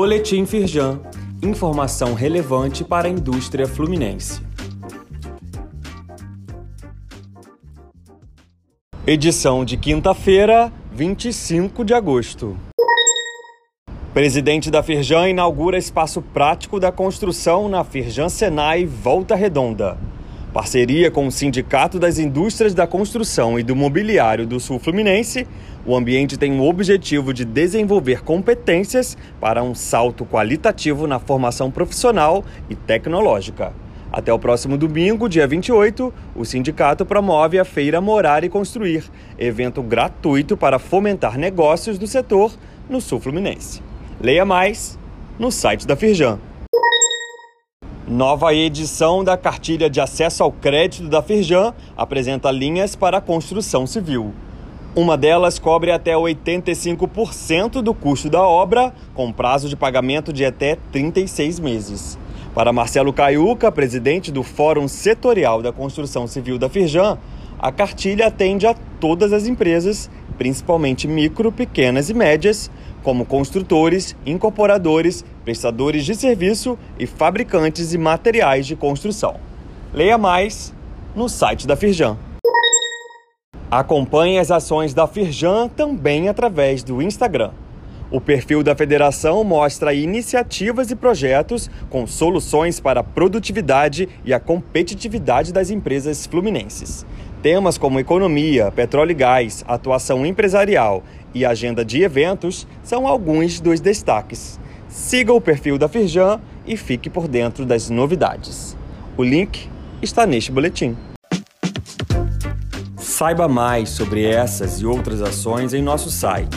Boletim Firjan. Informação relevante para a indústria fluminense. Edição de quinta-feira, 25 de agosto. Presidente da Firjan inaugura espaço prático da construção na Firjan Senai Volta Redonda. Parceria com o Sindicato das Indústrias da Construção e do Mobiliário do Sul Fluminense, o ambiente tem o objetivo de desenvolver competências para um salto qualitativo na formação profissional e tecnológica. Até o próximo domingo, dia 28, o sindicato promove a Feira Morar e Construir, evento gratuito para fomentar negócios do setor no Sul Fluminense. Leia mais no site da Firjan. Nova edição da cartilha de acesso ao crédito da Firjan apresenta linhas para a construção civil. Uma delas cobre até 85% do custo da obra, com prazo de pagamento de até 36 meses. Para Marcelo Caiuca, presidente do Fórum Setorial da Construção Civil da Firjan, a cartilha atende a todas as empresas, principalmente micro, pequenas e médias, como construtores, incorporadores, prestadores de serviço e fabricantes de materiais de construção. Leia mais no site da Firjan. Acompanhe as ações da Firjan também através do Instagram. O perfil da federação mostra iniciativas e projetos com soluções para a produtividade e a competitividade das empresas fluminenses. Temas como economia, petróleo e gás, atuação empresarial e agenda de eventos são alguns dos destaques. Siga o perfil da Firjan e fique por dentro das novidades. O link está neste boletim. Saiba mais sobre essas e outras ações em nosso site